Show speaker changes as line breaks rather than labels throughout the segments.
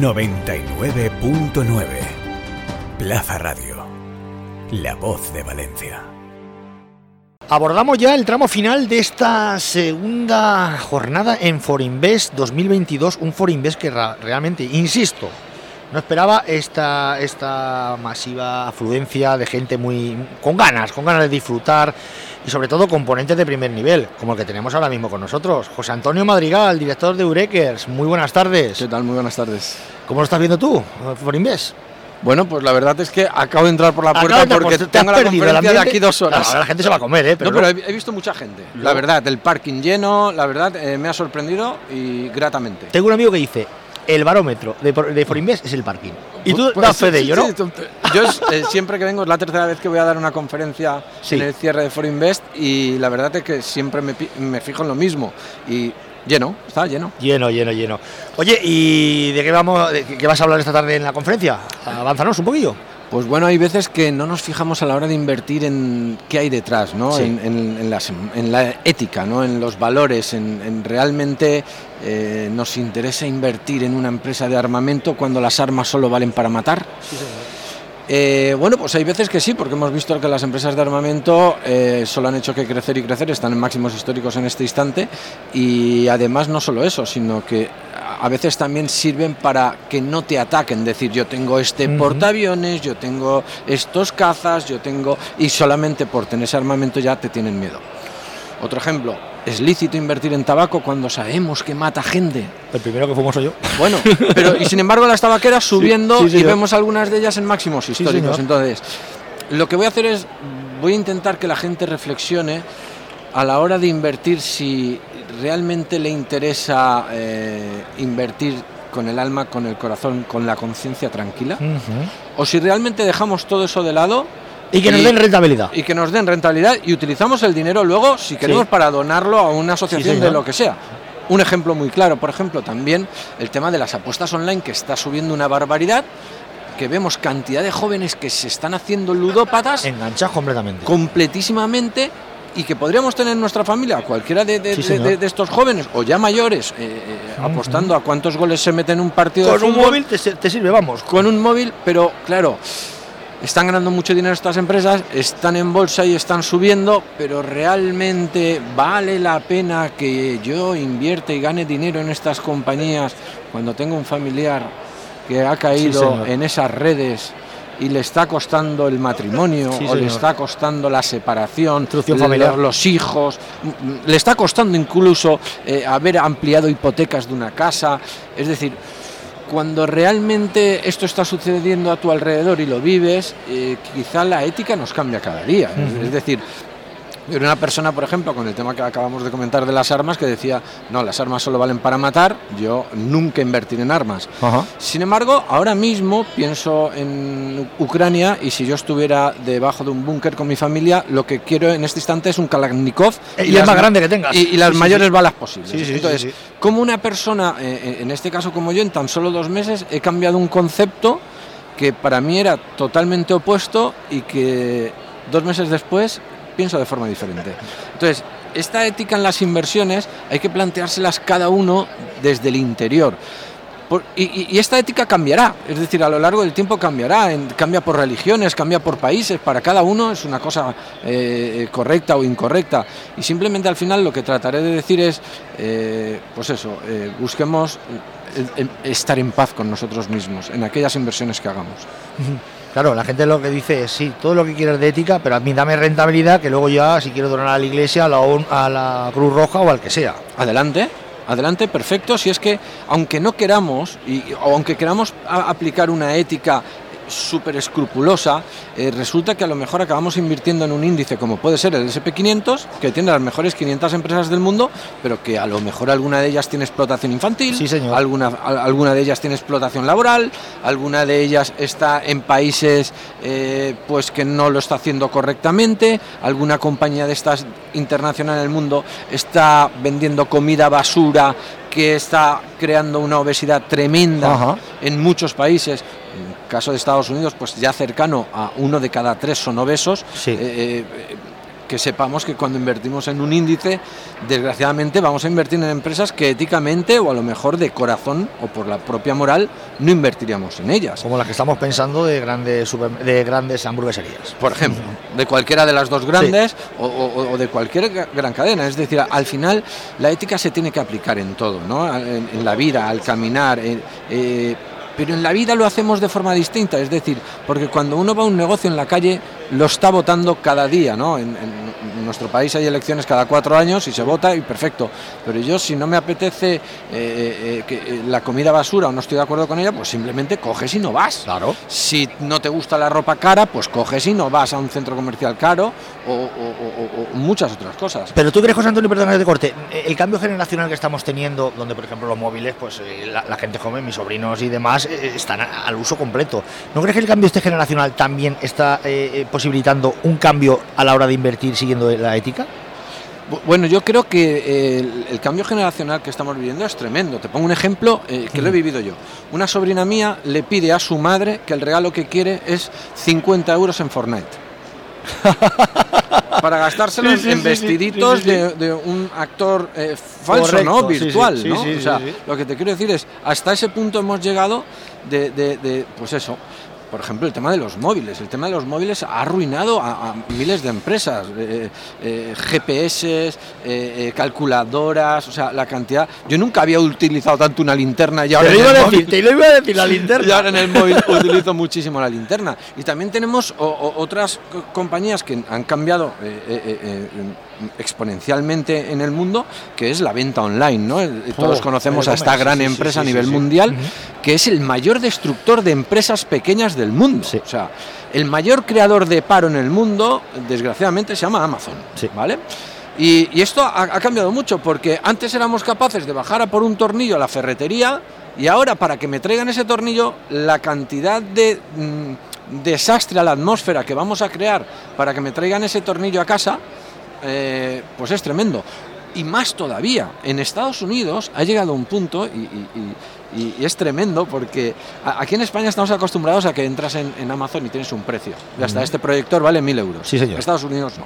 99.9 Plaza Radio. La voz de Valencia.
Abordamos ya el tramo final de esta segunda jornada en Forinvest 2022, un Forinvest que realmente, insisto, no esperaba esta, esta masiva afluencia de gente muy con ganas, con ganas de disfrutar y sobre todo componentes de primer nivel, como el que tenemos ahora mismo con nosotros. José Antonio Madrigal, director de Urequers, muy buenas tardes.
¿Qué tal? Muy buenas tardes.
¿Cómo lo estás viendo tú, Forinvest?
Bueno, pues la verdad es que acabo de entrar por la puerta porque te tengo la conferencia de aquí dos horas.
la gente se va a comer, ¿eh?
Pero no, pero he, visto mucha gente. La verdad, el parking lleno, la verdad, eh, me ha sorprendido y gratamente.
Tengo un amigo que dice, el barómetro de, de Forinvest es el parking. Y tú pues, das fe de ello, ¿no?
yo eh, siempre que vengo, es la tercera vez que voy a dar una conferencia en el cierre de Forinvest y la verdad es que siempre me, me fijo en lo mismo. Y Lleno, está lleno.
Lleno, lleno, lleno. Oye, ¿y de qué, vamos, de qué vas a hablar esta tarde en la conferencia? Avánzanos un poquillo.
Pues bueno, hay veces que no nos fijamos a la hora de invertir en qué hay detrás, ¿no? En, la ética, ¿no? en los valores, en, realmente eh, nos interesa invertir en una empresa de armamento cuando las armas solo valen para matar. Sí, eh, bueno, pues hay veces que sí, porque hemos visto que las empresas de armamento eh, solo han hecho que crecer y crecer, están en máximos históricos en este instante y además no solo eso, sino que a veces también sirven para que no te ataquen, decir yo tengo este portaaviones, yo tengo estos cazas, yo tengo y solamente por tener ese armamento ya te tienen miedo. Otro ejemplo, ¿es lícito invertir en tabaco cuando sabemos que mata gente?
El primero que fuimos soy yo.
Bueno, pero y sin embargo las tabaqueras subiendo y vemos algunas de ellas en máximos históricos. Entonces, lo que voy a hacer es, voy a intentar que la gente reflexione a la hora de invertir si realmente le interesa eh, invertir con el alma, con el corazón, con la conciencia tranquila, o si realmente dejamos todo eso de lado
y que nos den rentabilidad.
Y que nos den rentabilidad y utilizamos el dinero luego, si queremos, para donarlo a una asociación de lo que sea. Un ejemplo muy claro, por ejemplo, también el tema de las apuestas online que está subiendo una barbaridad que vemos cantidad de jóvenes que se están haciendo ludópatas.
Enganchados completamente.
Completísimamente y que podríamos tener en nuestra familia cualquiera de, estos jóvenes o ya mayores eh, eh, apostando a cuántos goles se meten en un partido
con un móvil te, te, sirve vamos.
Con un móvil pero claro están ganando mucho dinero estas empresas, están en bolsa y están subiendo, pero realmente vale la pena que yo invierte y gane dinero en estas compañías cuando tengo un familiar que ha caído en esas redes y le está costando el matrimonio o le está costando la separación, familiar. los hijos, le está costando incluso eh, haber ampliado hipotecas de una casa, es decir, cuando realmente esto está sucediendo a tu alrededor y lo vives, eh, quizá la ética nos cambia cada día. Es decir, era una persona, por ejemplo, con el tema que acabamos de comentar de las armas, que decía, no, las armas solo valen para matar, yo nunca invertiré en armas. Sin embargo, ahora mismo pienso en Ucrania y si yo estuviera debajo de un búnker con mi familia, lo que quiero en este instante es un Kalashnikov.
Y, el más grande que tengas.
Y, las mayores balas posibles. Entonces, como una persona, eh, eh, en este caso como yo, en tan solo dos meses, he cambiado un concepto que para mí era totalmente opuesto y que dos meses después pienso de forma diferente. Entonces, esta ética en las inversiones hay que planteárselas cada uno desde el interior. y, esta ética cambiará, es decir, a lo largo del tiempo cambiará, cambia por religiones, cambia por países, para cada uno es una cosa eh, correcta o incorrecta. Y simplemente al final lo que trataré de decir es, eh, pues eso, eh, busquemos estar en paz con nosotros mismos en aquellas inversiones que hagamos.
Claro, la gente lo que dice es, sí, todo lo que quieras de ética, pero a mí dame rentabilidad, que luego ya, si quiero donar a la iglesia, a la, Cruz Roja o al que sea.
Adelante, adelante, perfecto. Si es que, aunque no queramos, y, o aunque queramos aplicar una ética súper escrupulosa, eh, resulta que a lo mejor acabamos invirtiendo en un índice como puede ser el SP500, que tiene las mejores 500 empresas del mundo, pero que a lo mejor alguna de ellas tiene explotación infantil, Alguna, alguna de ellas tiene explotación laboral, alguna de ellas está en países eh, pues que no lo está haciendo correctamente, alguna compañía de estas internacional en el mundo está vendiendo comida basura que está creando una obesidad tremenda en muchos países caso de Estados Unidos, pues ya cercano a uno de cada tres son obesos. Eh, eh, que sepamos que cuando invertimos en un índice, desgraciadamente vamos a invertir en empresas que éticamente o a lo mejor de corazón o por la propia moral no invertiríamos en ellas.
Como la que estamos pensando de grandes, de grandes hamburgueserías.
Por ejemplo, de cualquiera de las dos grandes o, de cualquier gran cadena. Es decir, al final la ética se tiene que aplicar en todo, ¿no? en, la vida, al caminar. Eh, pero en la vida lo hacemos de forma distinta, es decir, porque cuando uno va a un negocio en la calle lo está votando cada día, ¿no? En, nuestro país hay elecciones cada cuatro años y se vota y perfecto, pero yo si no me apetece eh, eh, que, eh, la comida basura o no estoy de acuerdo con ella, pues simplemente coges y no vas.
Claro.
Si no te gusta la ropa cara, pues coges y no vas a un centro comercial caro o, muchas otras cosas.
Pero tú crees, José Antonio, perdón de corte, el cambio generacional que estamos teniendo, donde por ejemplo los móviles, pues la, gente joven, mis sobrinos y demás, están al uso completo. ¿No crees que el cambio este generacional también está posibilitando un cambio a la hora de invertir siguiendo la ética?
Bueno, yo creo que el, cambio generacional que estamos viviendo es tremendo. Te pongo un ejemplo eh, que lo he vivido yo. Una sobrina mía le pide a su madre que el regalo que quiere es 50 euros en Fortnite. para gastárselos en vestiditos de, un actor eh, falso, ¿no? Virtual, ¿no? O sea, lo que te quiero decir es, hasta ese punto hemos llegado de, de pues eso, por ejemplo, el tema de los móviles. El tema de los móviles ha arruinado a, miles de empresas. Eh, eh, GPS, eh, calculadoras, o sea, la cantidad. Yo nunca había utilizado tanto una linterna y ahora.
Te lo, iba, a decir, te lo iba a decir, la linterna.
Y ahora en el móvil utilizo muchísimo la linterna. Y también tenemos otras compañías que han cambiado exponencialmente en el mundo, que es la venta online. ¿no? Todos oh, conocemos a esta gran empresa a nivel mundial, que es el mayor destructor de empresas pequeñas del mundo. O sea, el mayor creador de paro en el mundo, desgraciadamente, se llama Amazon. ¿vale? Y, esto ha, cambiado mucho, porque antes éramos capaces de bajar a por un tornillo a la ferretería, y ahora para que me traigan ese tornillo, la cantidad de... Mm, desastre a la atmósfera que vamos a crear para que me traigan ese tornillo a casa, eh, pues es tremendo. Y más todavía, en Estados Unidos ha llegado un punto, y, es tremendo, porque aquí en España estamos acostumbrados a que entras en, Amazon y tienes un precio. Y hasta este proyector vale mil euros.
Sí, señor.
En Estados Unidos no.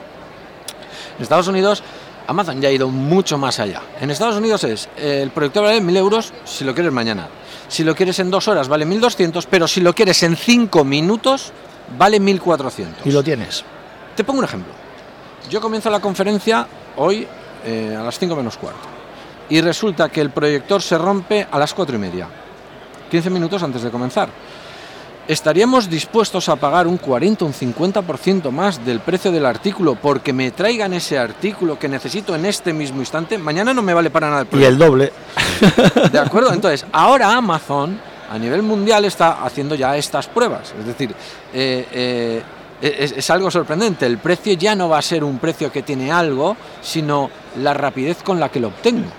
En Estados Unidos Amazon ya ha ido mucho más allá. En Estados Unidos es, el proyector vale mil euros si lo quieres mañana. Si lo quieres en dos horas vale 1200, pero si lo quieres en cinco minutos vale 1400.
¿Y lo tienes?
Te pongo un ejemplo. Yo comienzo la conferencia hoy eh, a las 5 menos cuarto y resulta que el proyector se rompe a las 4 y media, 15 minutos antes de comenzar. ¿Estaríamos dispuestos a pagar un 40 o un 50% más del precio del artículo porque me traigan ese artículo que necesito en este mismo instante? Mañana no me vale para nada
el Y el doble.
¿De acuerdo? Entonces, ahora Amazon a nivel mundial está haciendo ya estas pruebas. Es decir, eh, eh, es, algo sorprendente. El precio ya no va a ser un precio que tiene algo, sino la rapidez con la que lo obtengo.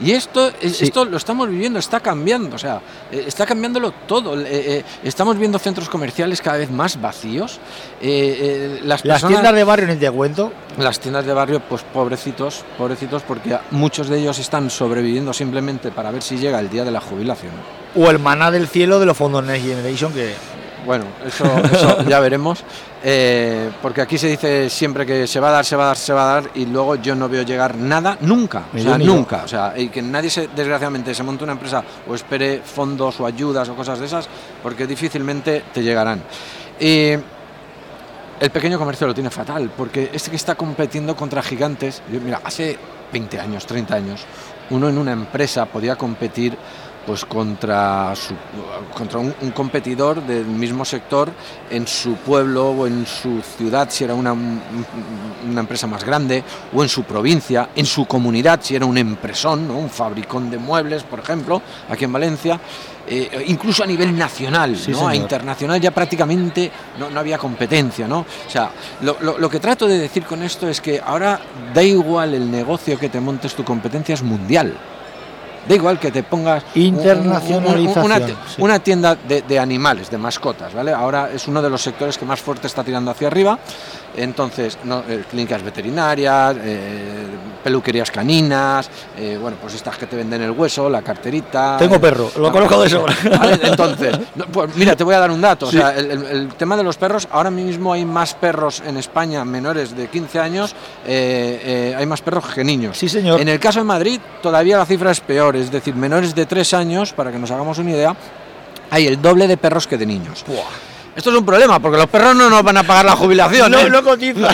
Y esto, esto lo estamos viviendo, está cambiando, o sea, eh, está cambiándolo todo. Eh, eh, estamos viendo centros comerciales cada vez más vacíos.
las, tiendas de barrio en el descuento.
Las tiendas de barrio, pues pobrecitos, pobrecitos, porque muchos de ellos están sobreviviendo simplemente para ver si llega el día de la jubilación.
O el maná del cielo de los fondos Next Generation que
bueno, eso, ya veremos. Eh, porque aquí se dice siempre que se va a dar, se va a dar, se va a dar, y luego yo no veo llegar nada, nunca. O sea, nunca. O sea, y que nadie, se, desgraciadamente, se monte una empresa o espere fondos o ayudas o cosas de esas, porque difícilmente te llegarán. Y el pequeño comercio lo tiene fatal, porque este que está compitiendo contra gigantes, mira, hace 20 años, 30 años, uno en una empresa podía competir pues contra, su, contra un, competidor del mismo sector en su pueblo o en su ciudad si era una, una, empresa más grande o en su provincia, en su comunidad si era un empresón, ¿no? un fabricón de muebles, por ejemplo, aquí en Valencia. Eh, incluso a nivel nacional, ¿no? a internacional ya prácticamente no, no había competencia. ¿no? O sea, lo, lo, lo, que trato de decir con esto es que ahora da igual el negocio que te montes, tu competencia es mundial. Da igual que te pongas
Internacionalización,
una, tienda de, de animales, de mascotas, ¿vale? Ahora es uno de los sectores que más fuerte está tirando hacia arriba. Entonces, no, eh, clínicas veterinarias, eh, peluquerías caninas, eh, bueno, pues estas que te venden el hueso, la carterita.
Tengo perro, lo conozco de sobra.
Vale, entonces, no, pues mira, te voy a dar un dato.
Sí.
O sea, el, el- el tema de los perros, ahora mismo hay más perros en España menores de 15 años, eh, eh, hay más perros que niños.
Sí, señor.
En el caso de Madrid, todavía la cifra es peor, es decir, menores de 3 años, para que nos hagamos una idea, hay el doble de perros que de niños. Esto es un problema, porque los perros no nos van a pagar la jubilación.
No,
¿eh?
no cotiza.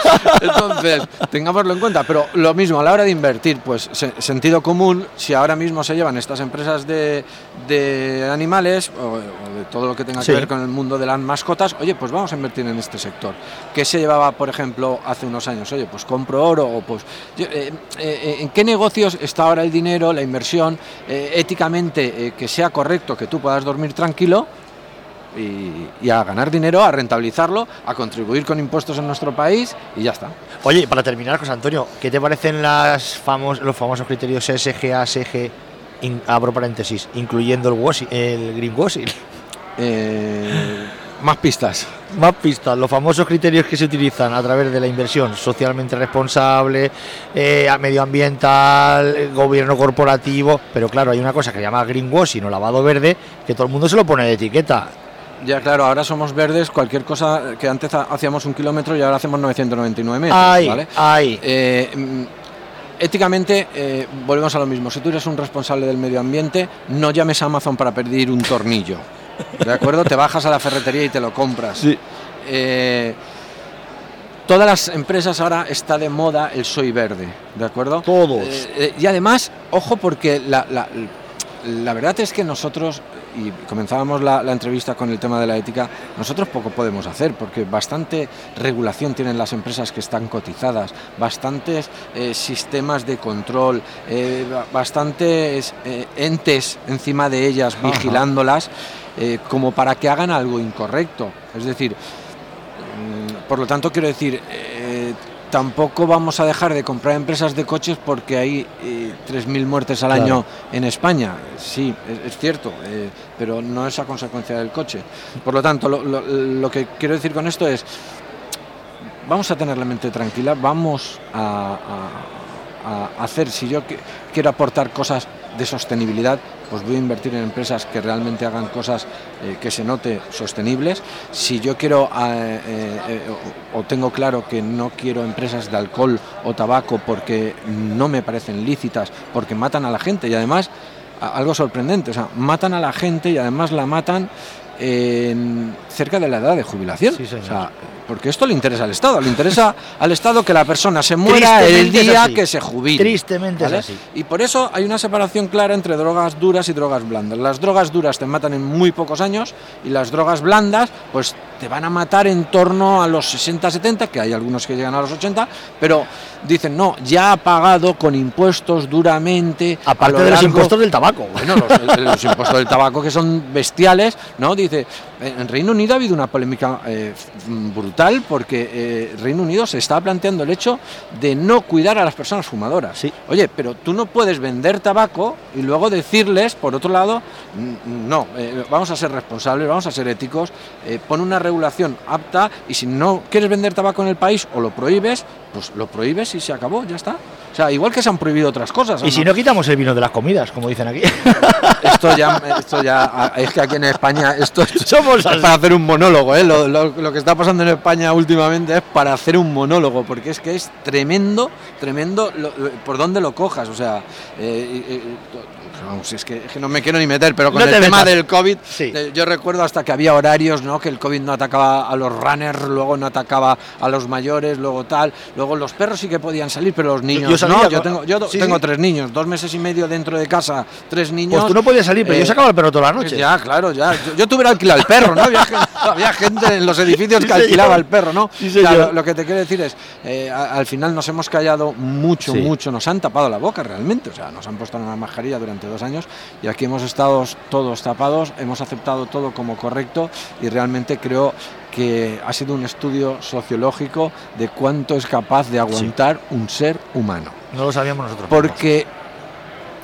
Entonces, tengámoslo en cuenta. Pero lo mismo, a la hora de invertir, pues se- sentido común, si ahora mismo se llevan estas empresas de, de animales o, o de todo lo que tenga
Sí.
que ver con el mundo de las mascotas, oye, pues vamos a invertir en este sector. ¿Qué se llevaba, por ejemplo, hace unos años? Oye, pues compro oro o pues... yo, eh, eh, ¿En qué negocios está ahora el dinero, la inversión, eh, éticamente eh, que sea correcto, que tú puedas dormir tranquilo? Y, y a ganar dinero, a rentabilizarlo, a contribuir con impuestos en nuestro país y ya está.
Oye, y para terminar, José Antonio, ¿qué te parecen las famos, los famosos criterios SG, ASG, in- abro paréntesis, incluyendo el, washi- el greenwashing?
Eh, más pistas.
Más pistas, los famosos criterios que se utilizan a través de la inversión socialmente responsable, eh, medioambiental, gobierno corporativo, pero claro, hay una cosa que se llama greenwashing o lavado verde, que todo el mundo se lo pone de etiqueta.
Ya claro, ahora somos verdes, cualquier cosa que antes ha- hacíamos un kilómetro y ahora hacemos 999 metros,
Ay,
¿vale?
ay.
Eh, mm, éticamente, eh, volvemos a lo mismo. Si tú eres un responsable del medio ambiente, no llames a Amazon para pedir un tornillo. ¿De acuerdo? te bajas a la ferretería y te lo compras. Eh, todas las empresas ahora está de moda el soy verde, ¿de acuerdo?
Todos.
Eh, y además, ojo, porque la, la- la verdad es que nosotros, y comenzábamos la, la entrevista con el tema de la ética, nosotros poco podemos hacer, porque bastante regulación tienen las empresas que están cotizadas, bastantes eh, sistemas de control, eh, ba- bastantes eh, entes encima de ellas
Ajá.
vigilándolas, como para que hagan algo incorrecto. Es decir, Mm, Por lo tanto, quiero decir, tampoco vamos a dejar de comprar empresas de coches porque hay eh, 3.000 muertes al
Claro.
año en España. Sí, es, es cierto, eh, pero no es a consecuencia del coche. Por lo tanto, lo, lo- lo que quiero decir con esto es, vamos a tener la mente tranquila, vamos a, a- a hacer, si yo que- quiero aportar cosas de sostenibilidad, pues voy a invertir en empresas que realmente hagan cosas eh, que se note sostenibles. Si yo quiero eh, eh, eh, o, o tengo claro que no quiero empresas de alcohol o tabaco porque no me parecen lícitas, porque matan a la gente y además algo sorprendente, o sea, matan a la gente y además la matan en- cerca de la edad de jubilación.
Sí, señor.
O sea, porque esto le interesa al Estado, le interesa al Estado que la persona se muera el día que se jubile.
Tristemente
¿vale?
es así.
Y por eso hay una separación clara entre drogas duras y drogas blandas. Las drogas duras te matan en muy pocos años y las drogas blandas pues te van a matar en torno a los 60-70, que hay algunos que llegan a los 80, pero dicen, no, ya ha pagado con impuestos duramente.
Aparte
lo
de los
largo-
impuestos del tabaco.
bueno, los, impuestos del tabaco que son bestiales, ¿no? Dice, en Reino Unido ha habido una polémica eh, brutal porque eh, Reino Unido se está planteando el hecho de no cuidar a las personas fumadoras.
Sí.
Oye, pero tú no puedes vender tabaco y luego decirles, por otro lado, "Mm, no, eh, vamos a ser responsables, vamos a ser éticos, eh, pon una regulación apta y si no quieres vender tabaco en el país o lo prohíbes, pues lo prohíbes y se acabó, ya está. O sea, igual que se han prohibido otras cosas.
Y si no quitamos el vino de las comidas, como dicen aquí.
Esto ya, esto ya, es que aquí en España esto, esto
Somos
es
así.
para hacer un monólogo, ¿eh? lo, lo- lo que está pasando en España últimamente es para hacer un monólogo, porque es que es tremendo, tremendo lo- por dónde lo cojas, o sea, eh, eh, eh, es que, es que no me quiero ni meter, pero con
No
el
te
tema del COVID,
Sí.
eh, yo recuerdo hasta que había horarios, ¿no? que el COVID no atacaba a los runners, luego no atacaba a los mayores, luego tal, luego los perros sí que podían salir, pero los niños
yo salía
no, yo tengo, yo
sí,
tengo
sí.
tres niños, dos meses y medio dentro de casa, tres niños.
Pues tú no podías salir, pero
Eh,
yo sacaba el perro toda la noche.
pues Ya, claro, ya. Yo, yo tuve que alquilar el perro, ¿no? Había, había gente en los edificios
Sí,
que
señor.
alquilaba el perro, ¿no? Lo, que te quiero decir es, eh, al final nos hemos callado mucho, mucho, nos han tapado la boca realmente, o sea, nos han puesto una mascarilla durante dos años y aquí hemos estado todos tapados, hemos aceptado todo como correcto y realmente creo que ha sido un estudio sociológico de cuánto es capaz de aguantar un ser humano
No lo sabíamos nosotros.
porque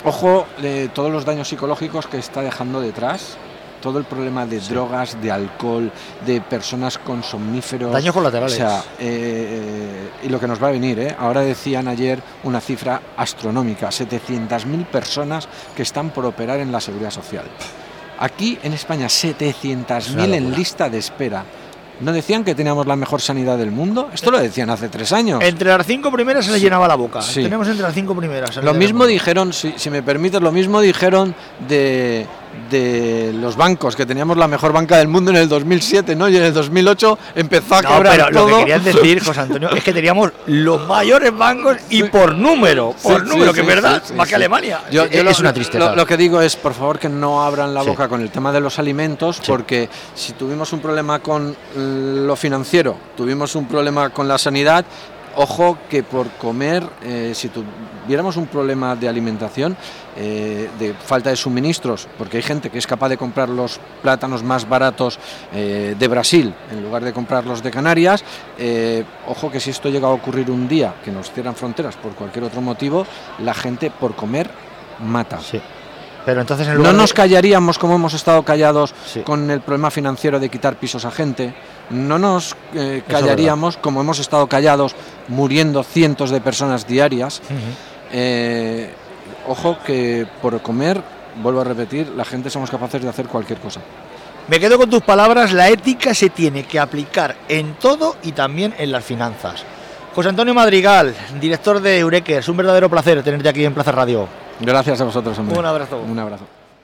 ojo de todos los daños psicológicos que está dejando detrás. Todo el problema de drogas, de alcohol, de personas con somníferos.
Daños colaterales.
O sea, eh, y lo que nos va a venir, ¿eh? ahora decían ayer una cifra astronómica: 700.000 personas que están por operar en la seguridad social. Aquí en España, 700.000 en lista de espera. ¿No decían que teníamos la mejor sanidad del mundo? Esto lo decían hace tres años.
Entre las cinco primeras se le
Sí.
llenaba la boca.
Sí.
Tenemos entre las cinco primeras.
Lo mismo dijeron, si, si me permites, lo mismo dijeron de, de los bancos, que teníamos la mejor banca del mundo en el 2007, ¿no? Y en el 2008 empezó a
No, pero lo que querían decir, José Antonio, es que teníamos los mayores bancos y por número, por
sí,
número,
sí,
que es
sí,
verdad, más que Alemania.
Yo- yo
es
lo-
una tristeza.
Lo, lo que digo es, por favor, que no abran la boca con el tema de los alimentos, porque si tuvimos un problema con lo financiero, tuvimos un problema con la sanidad, ojo que por comer, eh, si tuviéramos un problema de alimentación, eh, de falta de suministros, porque hay gente que es capaz de comprar los plátanos más baratos eh, de Brasil en lugar de comprarlos de Canarias, ojo que si esto llega a ocurrir un día, que nos cierran fronteras por cualquier otro motivo, la gente por comer mata.
Sí. Pero entonces en
No
de-
nos callaríamos como hemos estado callados
Sí.
con el problema financiero de quitar pisos a gente. No nos eh, callaríamos como hemos estado callados muriendo cientos de personas diarias. Eh, ojo que por comer, vuelvo a repetir, la gente somos capaces de hacer cualquier cosa.
Me quedo con tus palabras, la ética se tiene que aplicar en todo y también en las finanzas. José Antonio Madrigal, director de Eurekers, un verdadero placer tenerte aquí en Plaza Radio.
Gracias a vosotros, hombre.
Un abrazo.
Un abrazo.